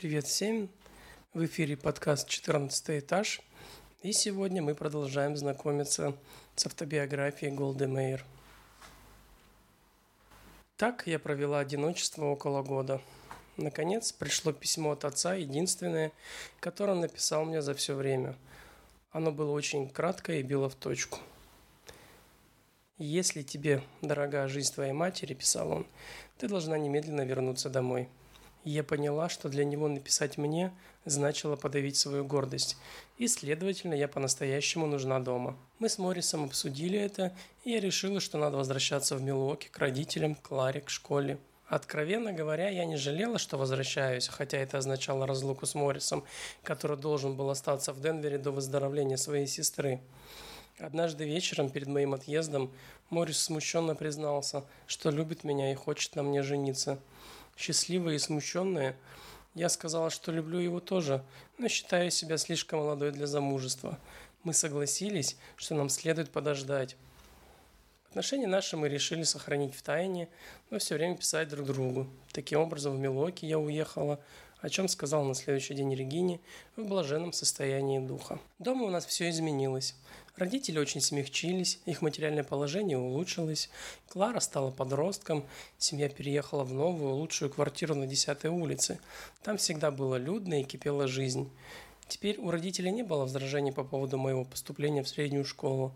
Привет всем! В эфире подкаст «14 этаж». И сегодня мы продолжаем знакомиться с автобиографией Голды Мейер. Так я провела одиночество около года. Наконец пришло письмо от отца, единственное, которое он написал мне за все время. Оно было очень краткое и било в точку. «Если тебе дорога жизнь твоей матери, — писал он, — ты должна немедленно вернуться домой – я поняла, что для него написать мне значило подавить свою гордость, и, следовательно, я по-настоящему нужна дома. Мы с Моррисом обсудили это, и я решила, что надо возвращаться в Милуоки к родителям, к Ларе, к школе. Откровенно говоря, я не жалела, что возвращаюсь, хотя это означало разлуку с Моррисом, который должен был остаться в Денвере до выздоровления своей сестры. Однажды вечером перед моим отъездом Моррис смущенно признался, что любит меня и хочет на мне жениться – счастливая и смущенная, я сказала, что люблю его тоже, но считаю себя слишком молодой для замужества. Мы согласились, что нам следует подождать. Отношения наши мы решили сохранить в тайне, но все время писать друг другу. Таким образом, в Милоке я уехала, о чем сказал на следующий день Регине в блаженном состоянии духа. Дома у нас все изменилось. Родители очень смягчились, их материальное положение улучшилось. Клара стала подростком, семья переехала в новую, лучшую квартиру на 10 улице. Там всегда было людно и кипела жизнь. Теперь у родителей не было возражений по поводу моего поступления в среднюю школу.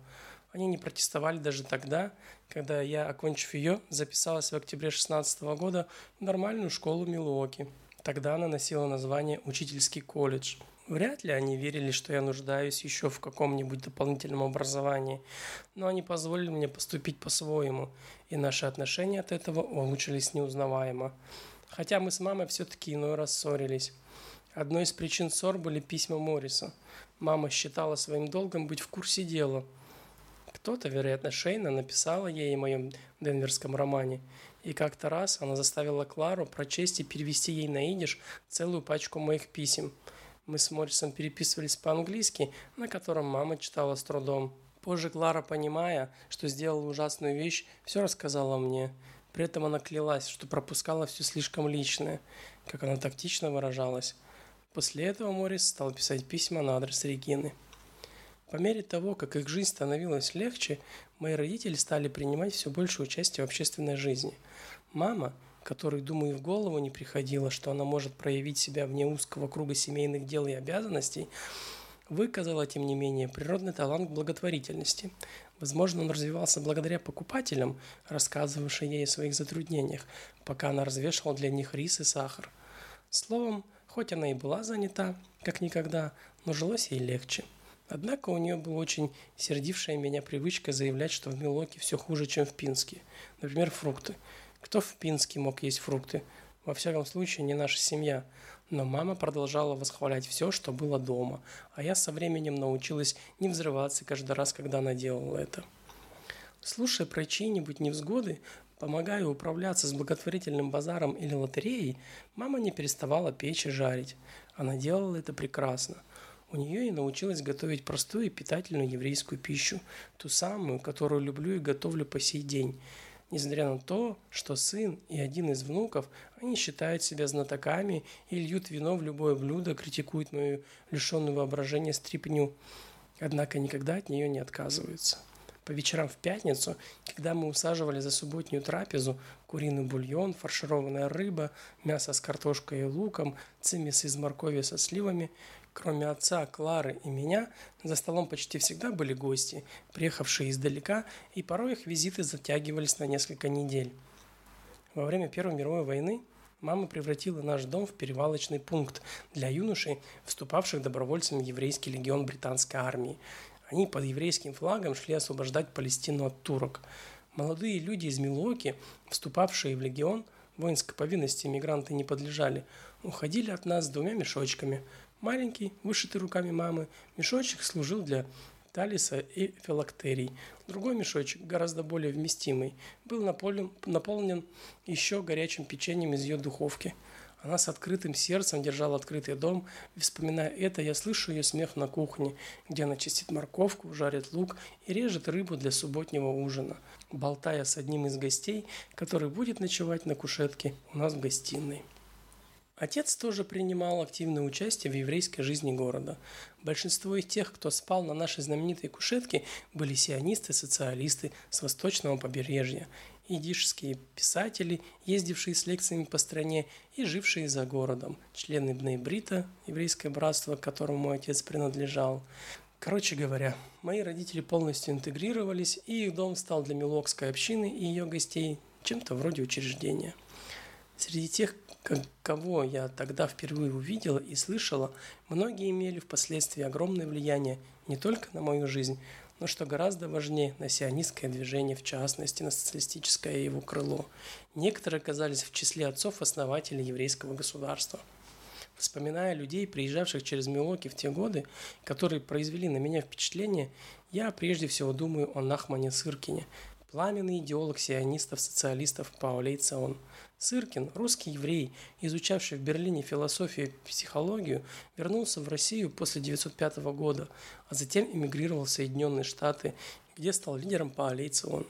Они не протестовали даже тогда, когда я, окончив ее, записалась в октябре 16 года в нормальную школу Милуоки. Тогда она носила название «Учительский колледж». Вряд ли они верили, что я нуждаюсь еще в каком-нибудь дополнительном образовании, но они позволили мне поступить по-своему, и наши отношения от этого улучшились неузнаваемо. Хотя мы с мамой все-таки иной раз ссорились. Одной из причин ссор были письма Морриса. Мама считала своим долгом быть в курсе дела – кто-то, вероятно, Шейна, написала ей о моем денверском романе, и как-то раз она заставила Клару прочесть и перевести ей на идиш целую пачку моих писем. Мы с Моррисом переписывались по-английски, на котором мама читала с трудом. Позже Клара, понимая, что сделала ужасную вещь, все рассказала мне. При этом она клялась, что пропускала все слишком личное, как она тактично выражалась. После этого Моррис стал писать письма на адрес Регины. По мере того, как их жизнь становилась легче, мои родители стали принимать все больше участия в общественной жизни. Мама, которой, думаю, в голову не приходило, что она может проявить себя вне узкого круга семейных дел и обязанностей, выказала, тем не менее, природный талант к благотворительности. Возможно, он развивался благодаря покупателям, рассказывавшим ей о своих затруднениях, пока она развешивала для них рис и сахар. Словом, хоть она и была занята, как никогда, но жилось ей легче – Однако у нее была очень сердившая меня привычка заявлять, что в Милоке все хуже, чем в Пинске. Например, фрукты. Кто в Пинске мог есть фрукты? Во всяком случае, не наша семья. Но мама продолжала восхвалять все, что было дома, а я со временем научилась не взрываться каждый раз, когда она делала это. Слушая про чьи-нибудь невзгоды, помогая управляться с благотворительным базаром или лотереей, мама не переставала печь и жарить. Она делала это прекрасно – у нее я научилась готовить простую и питательную еврейскую пищу, ту самую, которую люблю и готовлю по сей день. Несмотря на то, что сын и один из внуков, они считают себя знатоками и льют вино в любое блюдо, критикуют мою лишенную воображения стрипню, однако никогда от нее не отказываются. По вечерам в пятницу, когда мы усаживали за субботнюю трапезу, куриный бульон, фаршированная рыба, мясо с картошкой и луком, цимис из моркови со сливами, Кроме отца, Клары и меня, за столом почти всегда были гости, приехавшие издалека, и порой их визиты затягивались на несколько недель. Во время Первой мировой войны мама превратила наш дом в перевалочный пункт для юношей, вступавших добровольцами в еврейский легион британской армии. Они под еврейским флагом шли освобождать Палестину от турок. Молодые люди из Милуоки, вступавшие в легион, воинской повинности мигранты не подлежали, уходили от нас с двумя мешочками – Маленький, вышитый руками мамы, мешочек служил для талиса и филактерий. Другой мешочек, гораздо более вместимый, был наполнен, наполнен еще горячим печеньем из ее духовки. Она с открытым сердцем держала открытый дом, и, вспоминая это, я слышу ее смех на кухне, где она чистит морковку, жарит лук и режет рыбу для субботнего ужина, болтая с одним из гостей, который будет ночевать на кушетке у нас в гостиной. Отец тоже принимал активное участие в еврейской жизни города. Большинство из тех, кто спал на нашей знаменитой кушетке, были сионисты, социалисты с восточного побережья, идишские писатели, ездившие с лекциями по стране и жившие за городом, члены Бнейбрита, еврейское братство, к которому мой отец принадлежал. Короче говоря, мои родители полностью интегрировались, и их дом стал для Милокской общины и ее гостей чем-то вроде учреждения. Среди тех, кого я тогда впервые увидела и слышала, многие имели впоследствии огромное влияние не только на мою жизнь, но, что гораздо важнее, на сионистское движение, в частности, на социалистическое его крыло. Некоторые оказались в числе отцов-основателей еврейского государства. Вспоминая людей, приезжавших через Милоки в те годы, которые произвели на меня впечатление, я прежде всего думаю о Нахмане Сыркине, пламенный идеолог сионистов-социалистов Паулейца Сыркин, русский еврей, изучавший в Берлине философию и психологию, вернулся в Россию после 1905 года, а затем эмигрировал в Соединенные Штаты, где стал лидером Паолейца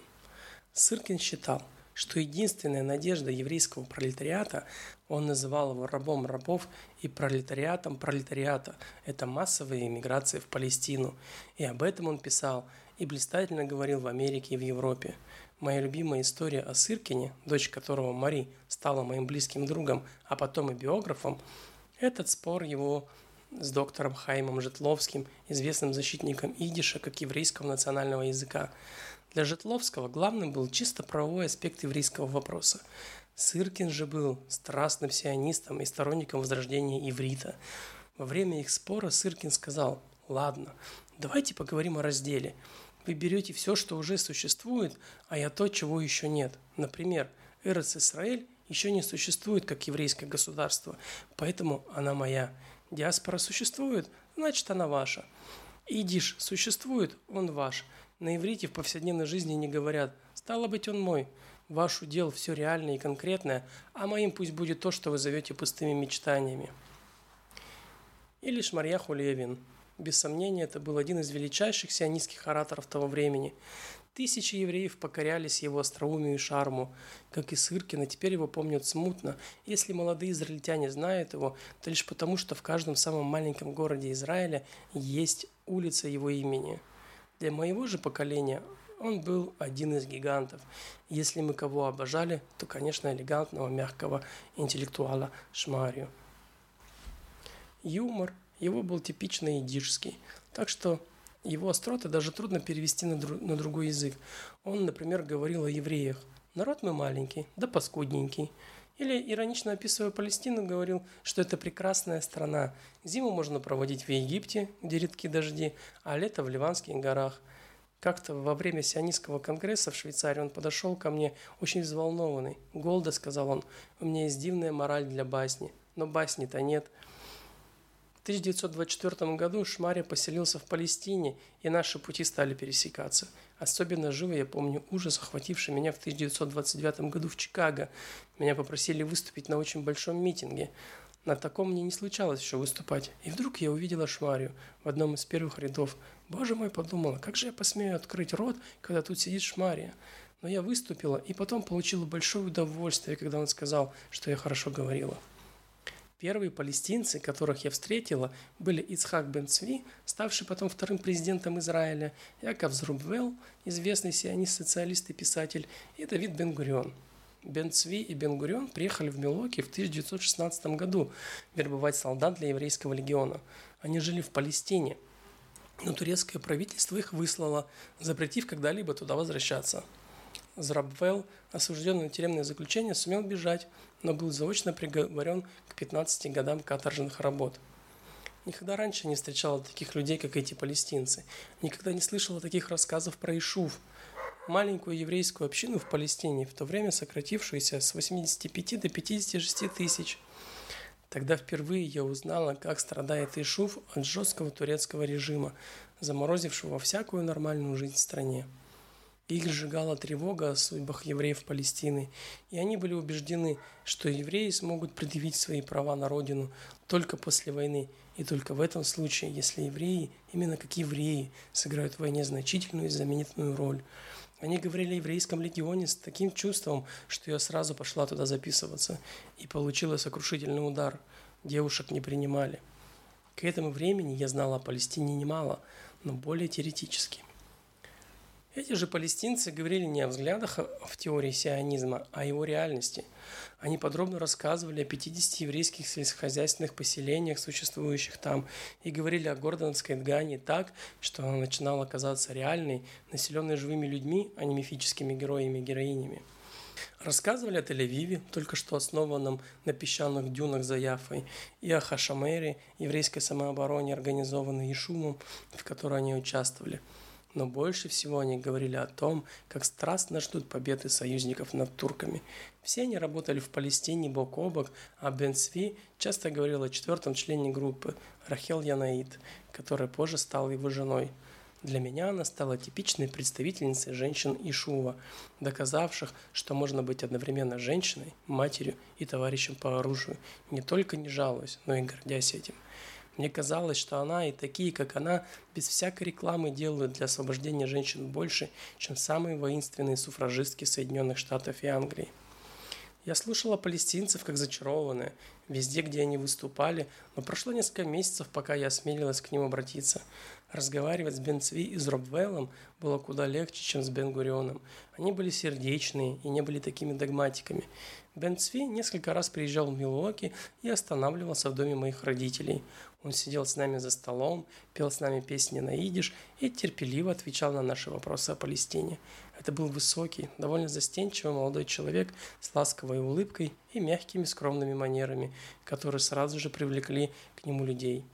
Сыркин считал, что единственная надежда еврейского пролетариата, он называл его рабом рабов и пролетариатом пролетариата, это массовая эмиграция в Палестину. И об этом он писал – и блистательно говорил в Америке и в Европе. Моя любимая история о Сыркине, дочь которого Мари стала моим близким другом, а потом и биографом, этот спор его с доктором Хаймом Житловским, известным защитником идиша как еврейского национального языка. Для Житловского главным был чисто правовой аспект еврейского вопроса. Сыркин же был страстным сионистом и сторонником возрождения иврита. Во время их спора Сыркин сказал «Ладно, давайте поговорим о разделе. Вы берете все, что уже существует, а я то, чего еще нет. Например, Эрец Исраэль еще не существует как еврейское государство, поэтому она моя. Диаспора существует, значит она ваша. Идиш существует, он ваш. На иврите в повседневной жизни не говорят «стало быть, он мой». Ваш удел все реальное и конкретное, а моим пусть будет то, что вы зовете пустыми мечтаниями. Или Шмарьяху Левин – без сомнения, это был один из величайших сионистских ораторов того времени. Тысячи евреев покорялись его остроумию и шарму. Как и Сыркина, теперь его помнят смутно. Если молодые израильтяне знают его, то лишь потому, что в каждом самом маленьком городе Израиля есть улица его имени. Для моего же поколения он был один из гигантов. Если мы кого обожали, то, конечно, элегантного, мягкого интеллектуала Шмарию. Юмор – его был типично идишский. Так что его остроты даже трудно перевести на, дру- на другой язык. Он, например, говорил о евреях. Народ мы маленький, да паскудненький. Или, иронично описывая Палестину, говорил, что это прекрасная страна. Зиму можно проводить в Египте, где редки дожди, а лето в Ливанских горах. Как-то во время сионистского конгресса в Швейцарии он подошел ко мне очень взволнованный. «Голда», — сказал он, — «у меня есть дивная мораль для басни, но басни-то нет». 1924 году Шмаря поселился в Палестине, и наши пути стали пересекаться. Особенно живо я помню ужас, охвативший меня в 1929 году в Чикаго. Меня попросили выступить на очень большом митинге. На таком мне не случалось еще выступать. И вдруг я увидела Шмарию в одном из первых рядов. Боже мой, подумала, как же я посмею открыть рот, когда тут сидит Шмария. Но я выступила и потом получила большое удовольствие, когда он сказал, что я хорошо говорила. Первые палестинцы, которых я встретила, были Ицхак бен Цви, ставший потом вторым президентом Израиля, Яков Зрубвел, известный сионист-социалист и писатель, и Давид Бен-Гурион. Бен Цви и Бен Гурион приехали в Милоки в 1916 году вербовать солдат для еврейского легиона. Они жили в Палестине, но турецкое правительство их выслало, запретив когда-либо туда возвращаться. Зрабвел, осужденный на тюремное заключение, сумел бежать, но был заочно приговорен к 15 годам каторжных работ. Никогда раньше не встречала таких людей, как эти палестинцы. Никогда не слышала таких рассказов про Ишув, маленькую еврейскую общину в Палестине, в то время сократившуюся с 85 до 56 тысяч. Тогда впервые я узнала, как страдает Ишув от жесткого турецкого режима, заморозившего всякую нормальную жизнь в стране. Их сжигала тревога о судьбах евреев Палестины, и они были убеждены, что евреи смогут предъявить свои права на родину только после войны, и только в этом случае, если евреи, именно как евреи, сыграют в войне значительную и знаменитую роль. Они говорили о еврейском легионе с таким чувством, что я сразу пошла туда записываться. И получила сокрушительный удар. Девушек не принимали. К этому времени я знала о Палестине немало, но более теоретически. Эти же палестинцы говорили не о взглядах в теории сионизма, а о его реальности. Они подробно рассказывали о 50 еврейских сельскохозяйственных поселениях, существующих там, и говорили о Гордонской Дгане так, что она начинала казаться реальной, населенной живыми людьми, а не мифическими героями и героинями. Рассказывали о Тель-Авиве, только что основанном на песчаных дюнах за Яфой, и о Хашамере, еврейской самообороне, организованной Ишумом, в которой они участвовали – но больше всего они говорили о том, как страстно ждут победы союзников над турками. Все они работали в Палестине бок о бок, а Бен Сви часто говорил о четвертом члене группы, Рахел Янаид, которая позже стала его женой. Для меня она стала типичной представительницей женщин Ишува, доказавших, что можно быть одновременно женщиной, матерью и товарищем по оружию, не только не жалуясь, но и гордясь этим. Мне казалось, что она и такие, как она, без всякой рекламы делают для освобождения женщин больше, чем самые воинственные суфражистки Соединенных Штатов и Англии. Я слушала палестинцев как зачарованные, везде, где они выступали, но прошло несколько месяцев, пока я осмелилась к ним обратиться. Разговаривать с Бен Цви и с Робвеллом было куда легче, чем с Бен Гурионом. Они были сердечные и не были такими догматиками. Бен Цви несколько раз приезжал в Милуоки и останавливался в доме моих родителей. Он сидел с нами за столом, пел с нами песни на идиш и терпеливо отвечал на наши вопросы о Палестине. Это был высокий, довольно застенчивый молодой человек с ласковой улыбкой и мягкими скромными манерами, которые сразу же привлекли к нему людей.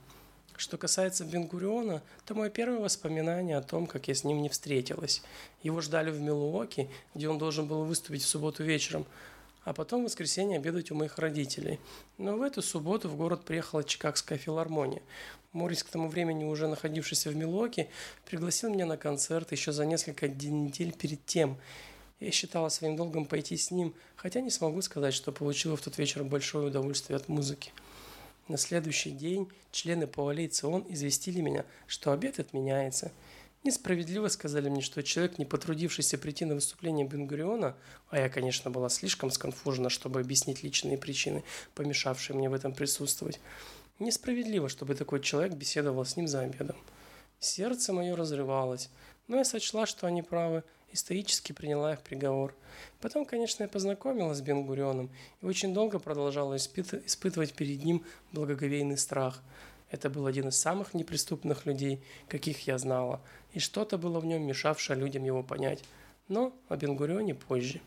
Что касается Бенгуриона, то мое первое воспоминание о том, как я с ним не встретилась. Его ждали в Милуоке, где он должен был выступить в субботу вечером – а потом в воскресенье обедать у моих родителей. Но в эту субботу в город приехала Чикагская филармония. Морис, к тому времени уже находившийся в Милуоке, пригласил меня на концерт еще за несколько недель перед тем. Я считала своим долгом пойти с ним, хотя не смогу сказать, что получила в тот вечер большое удовольствие от музыки. На следующий день члены Пауалей Цион известили меня, что обед отменяется – Несправедливо сказали мне, что человек, не потрудившийся прийти на выступление Бенгуриона, а я, конечно, была слишком сконфужена, чтобы объяснить личные причины, помешавшие мне в этом присутствовать, несправедливо, чтобы такой человек беседовал с ним за обедом. Сердце мое разрывалось, но я сочла, что они правы, и стоически приняла их приговор. Потом, конечно, я познакомилась с Бенгурионом и очень долго продолжала испытывать перед ним благоговейный страх – это был один из самых неприступных людей, каких я знала, и что-то было в нем, мешавшее людям его понять. Но о Бенгурионе позже.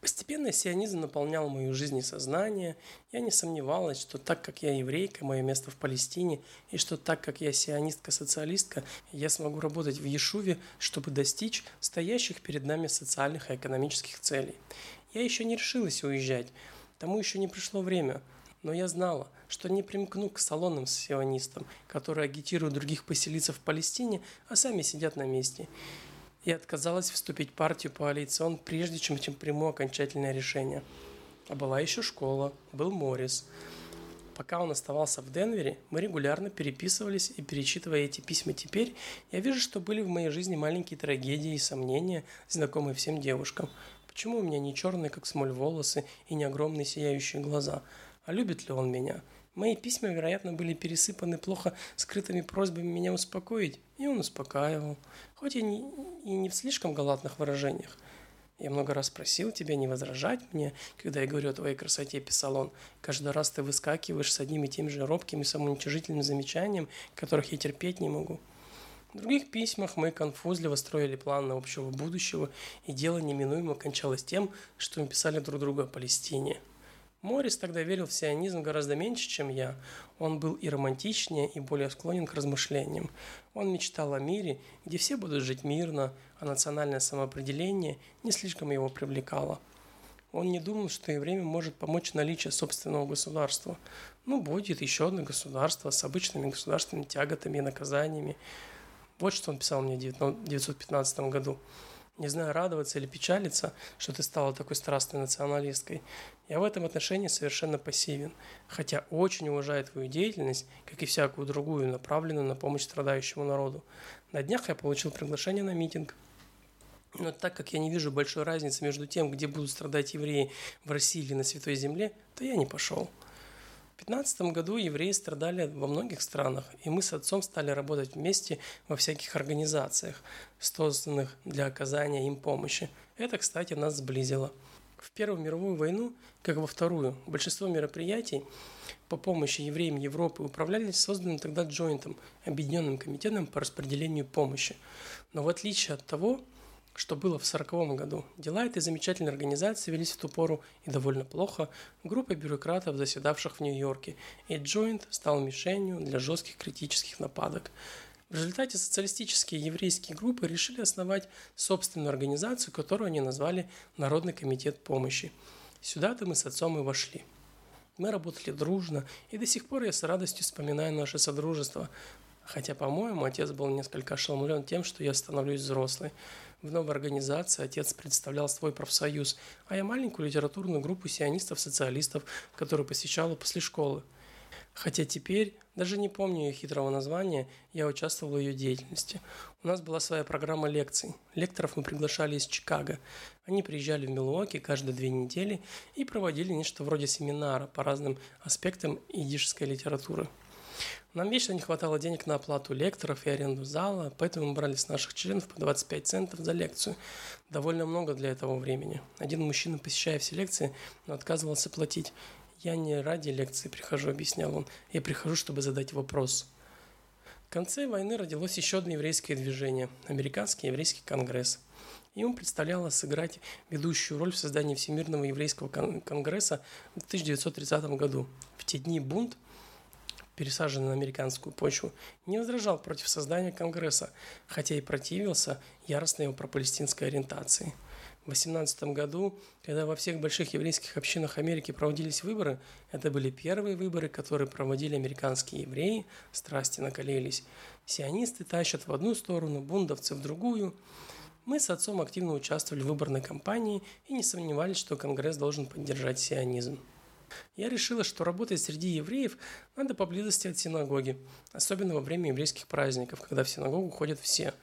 Постепенно сионизм наполнял мою жизнь и сознание. Я не сомневалась, что так как я еврейка, мое место в Палестине, и что так как я сионистка-социалистка, я смогу работать в Ешуве, чтобы достичь стоящих перед нами социальных и экономических целей. Я еще не решилась уезжать. Тому еще не пришло время – но я знала, что не примкну к салонным сионистам, которые агитируют других поселиться в Палестине, а сами сидят на месте. И отказалась вступить в партию коалицион, прежде чем, чем приму окончательное решение. А была еще школа, был Моррис. Пока он оставался в Денвере, мы регулярно переписывались и перечитывая эти письма теперь, я вижу, что были в моей жизни маленькие трагедии и сомнения, знакомые всем девушкам. Почему у меня не черные, как смоль, волосы и не огромные сияющие глаза – а любит ли он меня? Мои письма, вероятно, были пересыпаны плохо скрытыми просьбами меня успокоить, и он успокаивал, хоть и не, и не в слишком галатных выражениях. Я много раз просил тебя не возражать мне, когда я говорю о твоей красоте, писал он. Каждый раз ты выскакиваешь с одним и тем же робким и самоуничижительным замечанием, которых я терпеть не могу. В других письмах мы конфузливо строили план на общего будущего, и дело неминуемо кончалось тем, что мы писали друг другу о Палестине – Морис тогда верил в сионизм гораздо меньше, чем я. Он был и романтичнее, и более склонен к размышлениям. Он мечтал о мире, где все будут жить мирно, а национальное самоопределение не слишком его привлекало. Он не думал, что и время может помочь наличие собственного государства. Ну, будет еще одно государство с обычными государственными тяготами и наказаниями. Вот что он писал мне в 1915 году. Не знаю, радоваться или печалиться, что ты стала такой страстной националисткой. Я в этом отношении совершенно пассивен, хотя очень уважаю твою деятельность, как и всякую другую, направленную на помощь страдающему народу. На днях я получил приглашение на митинг. Но так как я не вижу большой разницы между тем, где будут страдать евреи в России или на Святой Земле, то я не пошел. В 15 году евреи страдали во многих странах, и мы с отцом стали работать вместе во всяких организациях, созданных для оказания им помощи. Это, кстати, нас сблизило. В Первую мировую войну, как во Вторую, большинство мероприятий по помощи евреям Европы управлялись созданным тогда джойнтом, Объединенным комитетом по распределению помощи. Но в отличие от того, что было в 1940 году. Дела этой замечательной организации велись в ту пору и довольно плохо группой бюрократов, заседавших в Нью-Йорке, и Джойнт стал мишенью для жестких критических нападок. В результате социалистические еврейские группы решили основать собственную организацию, которую они назвали Народный комитет помощи. Сюда-то мы с отцом и вошли. Мы работали дружно, и до сих пор я с радостью вспоминаю наше содружество, хотя, по-моему, отец был несколько ошеломлен тем, что я становлюсь взрослой. В новой организации отец представлял свой профсоюз, а я маленькую литературную группу сионистов-социалистов, которую посещала после школы. Хотя теперь, даже не помню ее хитрого названия, я участвовал в ее деятельности. У нас была своя программа лекций. Лекторов мы приглашали из Чикаго. Они приезжали в Милуоки каждые две недели и проводили нечто вроде семинара по разным аспектам идишской литературы. Нам вечно не хватало денег на оплату лекторов и аренду зала, поэтому мы брали с наших членов по 25 центов за лекцию. Довольно много для этого времени. Один мужчина, посещая все лекции, но отказывался платить. «Я не ради лекции прихожу», — объяснял он. «Я прихожу, чтобы задать вопрос». В конце войны родилось еще одно еврейское движение – Американский еврейский конгресс. Ему предстояло сыграть ведущую роль в создании Всемирного еврейского конгресса в 1930 году. В те дни бунт – пересаженный на американскую почву, не возражал против создания Конгресса, хотя и противился яростной его пропалестинской ориентации. В 18 году, когда во всех больших еврейских общинах Америки проводились выборы, это были первые выборы, которые проводили американские евреи, страсти накалились. Сионисты тащат в одну сторону, бундовцы в другую. Мы с отцом активно участвовали в выборной кампании и не сомневались, что Конгресс должен поддержать сионизм. Я решила, что работать среди евреев надо поблизости от синагоги, особенно во время еврейских праздников, когда в синагогу ходят все.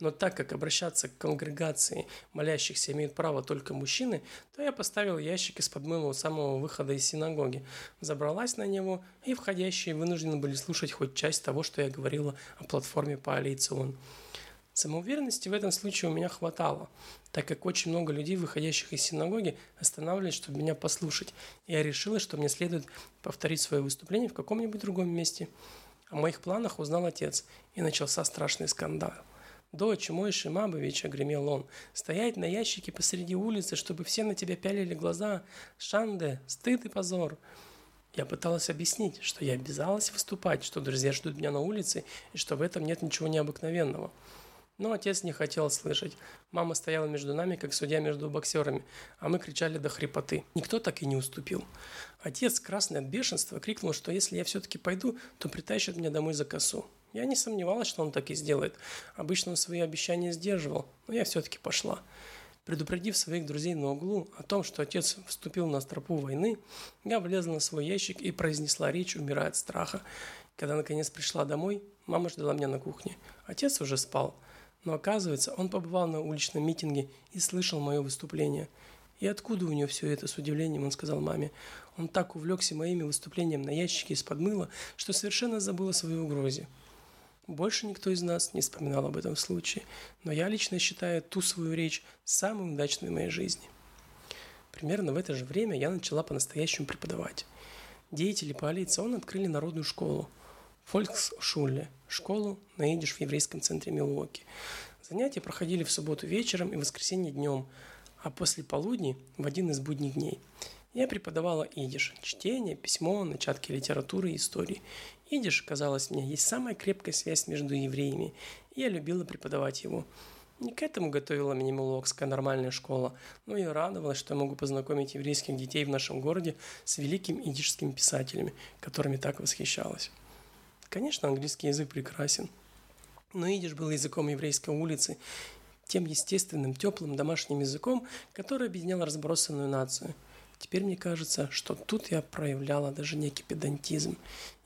Но так как обращаться к конгрегации молящихся имеют право только мужчины, то я поставил ящик из-под мыла у самого выхода из синагоги, забралась на него, и входящие вынуждены были слушать хоть часть того, что я говорила о платформе по Алейцион. Самоуверенности в этом случае у меня хватало, так как очень много людей, выходящих из синагоги, останавливались, чтобы меня послушать. Я решила, что мне следует повторить свое выступление в каком-нибудь другом месте. О моих планах узнал отец, и начался страшный скандал. «Дочь мой Шимабович», — огремел он, — «стоять на ящике посреди улицы, чтобы все на тебя пялили глаза. Шанде, стыд и позор». Я пыталась объяснить, что я обязалась выступать, что друзья ждут меня на улице, и что в этом нет ничего необыкновенного. Но отец не хотел слышать. Мама стояла между нами, как судья между боксерами, а мы кричали до хрипоты. Никто так и не уступил. Отец, красный от бешенства, крикнул, что если я все-таки пойду, то притащит меня домой за косу. Я не сомневалась, что он так и сделает. Обычно он свои обещания сдерживал, но я все-таки пошла. Предупредив своих друзей на углу о том, что отец вступил на стропу войны, я влезла на свой ящик и произнесла речь, умирая от страха. Когда наконец пришла домой, мама ждала меня на кухне. Отец уже спал. Но оказывается, он побывал на уличном митинге и слышал мое выступление. И откуда у него все это, с удивлением он сказал маме. Он так увлекся моими выступлениями на ящике из-под мыла, что совершенно забыл о своей угрозе. Больше никто из нас не вспоминал об этом случае, но я лично считаю ту свою речь самой удачной в моей жизни. Примерно в это же время я начала по-настоящему преподавать. Деятели по он открыли народную школу – Фольксшуле – школу на в еврейском центре Милуоки. Занятия проходили в субботу вечером и воскресенье днем, а после полудня в один из будних дней. Я преподавала идиш – чтение, письмо, начатки литературы и истории. Идиш, казалось мне, есть самая крепкая связь между евреями, и я любила преподавать его. Не к этому готовила меня Милуокская нормальная школа, но и радовалась, что я могу познакомить еврейских детей в нашем городе с великими идишскими писателями, которыми так восхищалась. Конечно, английский язык прекрасен, но идиш был языком еврейской улицы, тем естественным, теплым домашним языком, который объединял разбросанную нацию. Теперь мне кажется, что тут я проявляла даже некий педантизм.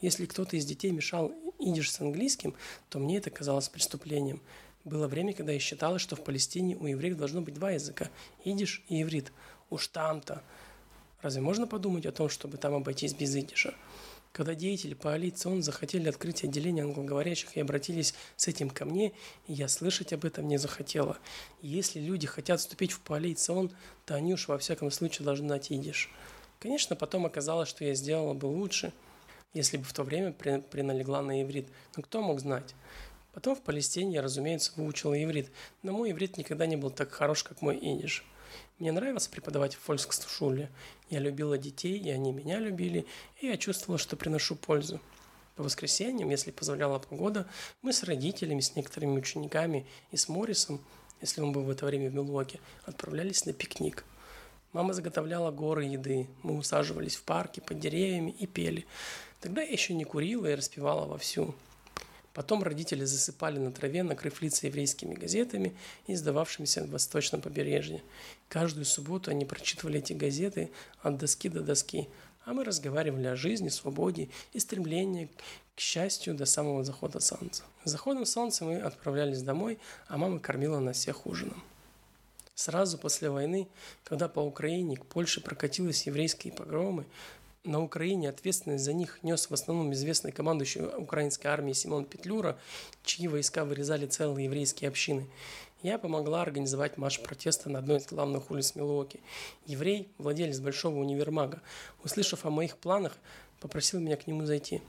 Если кто-то из детей мешал идиш с английским, то мне это казалось преступлением. Было время, когда я считала, что в Палестине у евреев должно быть два языка – идиш и иврит. Уж там-то. Разве можно подумать о том, чтобы там обойтись без идиша? Когда деятели коалиции захотели открыть отделение англоговорящих и обратились с этим ко мне, и я слышать об этом не захотела. если люди хотят вступить в коалицию то они уж во всяком случае должны знать идиш. Конечно, потом оказалось, что я сделала бы лучше, если бы в то время приналегла на иврит. Но кто мог знать? Потом в Палестине я, разумеется, выучила иврит, но мой иврит никогда не был так хорош, как мой идиш. Мне нравилось преподавать в фолькскшуле. Я любила детей, и они меня любили, и я чувствовала, что приношу пользу. По воскресеньям, если позволяла погода, мы с родителями, с некоторыми учениками и с Моррисом, если он был в это время в Милуоке, отправлялись на пикник. Мама заготовляла горы еды, мы усаживались в парке под деревьями и пели. Тогда я еще не курила и распевала вовсю. Потом родители засыпали на траве, накрыв лица еврейскими газетами, издававшимися в восточном побережье. Каждую субботу они прочитывали эти газеты от доски до доски, а мы разговаривали о жизни, свободе и стремлении к счастью до самого захода солнца. С заходом солнца мы отправлялись домой, а мама кормила нас всех ужином. Сразу после войны, когда по Украине к Польше прокатились еврейские погромы, на Украине ответственность за них нес в основном известный командующий украинской армии Симон Петлюра, чьи войска вырезали целые еврейские общины. Я помогла организовать марш протеста на одной из главных улиц Милуоки. Еврей, владелец большого универмага, услышав о моих планах, попросил меня к нему зайти.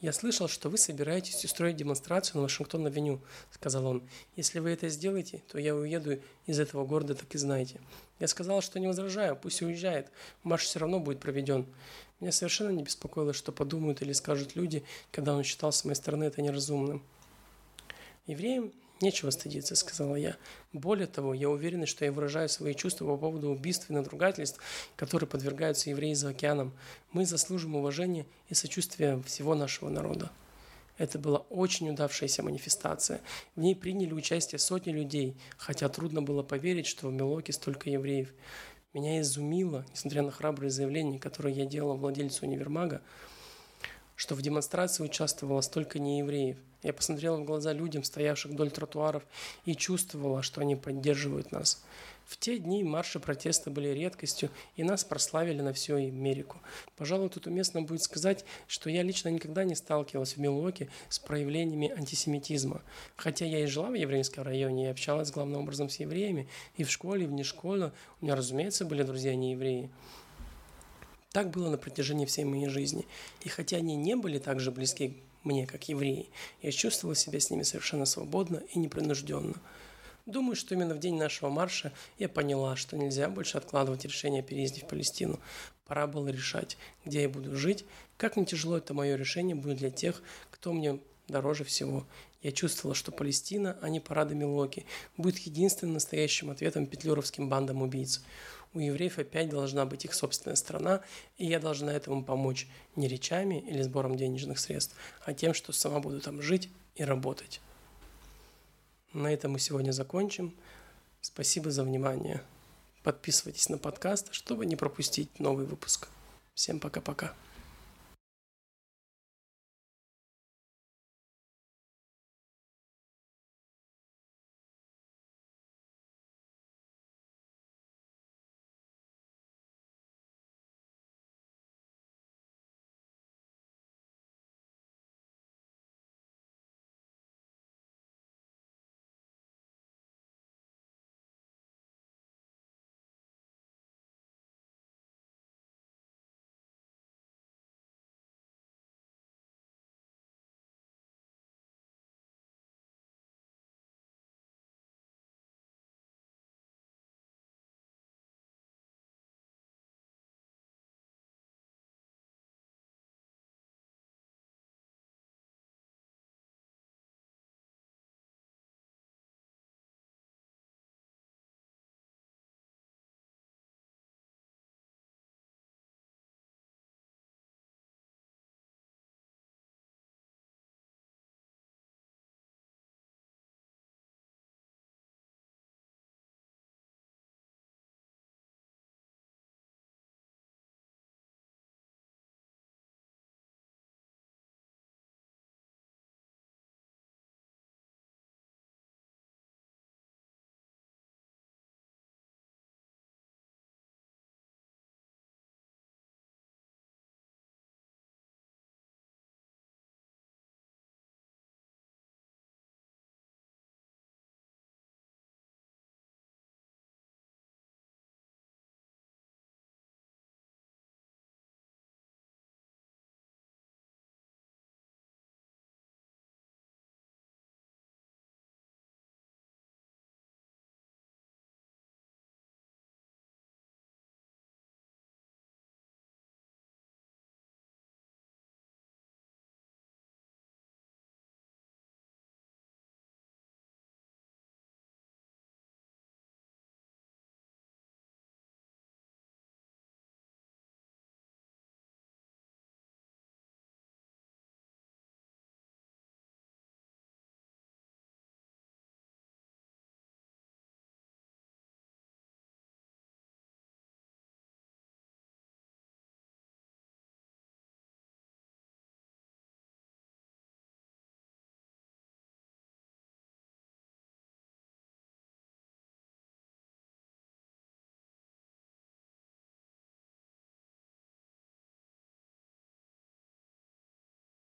«Я слышал, что вы собираетесь устроить демонстрацию на Вашингтон-авеню», — сказал он. «Если вы это сделаете, то я уеду из этого города, так и знаете». Я сказал, что не возражаю, пусть уезжает. Марш все равно будет проведен. Меня совершенно не беспокоило, что подумают или скажут люди, когда он считал с моей стороны это неразумным. Евреям нечего стыдиться, сказала я. Более того, я уверена, что я выражаю свои чувства по поводу убийств и надругательств, которые подвергаются евреи за океаном. Мы заслужим уважения и сочувствия всего нашего народа. Это была очень удавшаяся манифестация. В ней приняли участие сотни людей, хотя трудно было поверить, что в Милоке столько евреев. Меня изумило, несмотря на храбрые заявления, которые я делал владельцу универмага, что в демонстрации участвовало столько неевреев. Я посмотрела в глаза людям, стоявших вдоль тротуаров, и чувствовала, что они поддерживают нас. В те дни марши протеста были редкостью, и нас прославили на всю Америку. Пожалуй, тут уместно будет сказать, что я лично никогда не сталкивалась в Милуоке с проявлениями антисемитизма. Хотя я и жила в еврейском районе и общалась главным образом с евреями, и в школе, и вне школы у меня, разумеется, были друзья не евреи. Так было на протяжении всей моей жизни. И хотя они не были так же близки мне, как евреи, я чувствовала себя с ними совершенно свободно и непринужденно. Думаю, что именно в день нашего марша я поняла, что нельзя больше откладывать решение о переезде в Палестину. Пора было решать, где я буду жить, как не тяжело это мое решение будет для тех, кто мне дороже всего. Я чувствовала, что Палестина, а не парады Милоки, будет единственным настоящим ответом петлюровским бандам убийц. У евреев опять должна быть их собственная страна, и я должна этому помочь не речами или сбором денежных средств, а тем, что сама буду там жить и работать. На этом мы сегодня закончим. Спасибо за внимание. Подписывайтесь на подкаст, чтобы не пропустить новый выпуск. Всем пока-пока.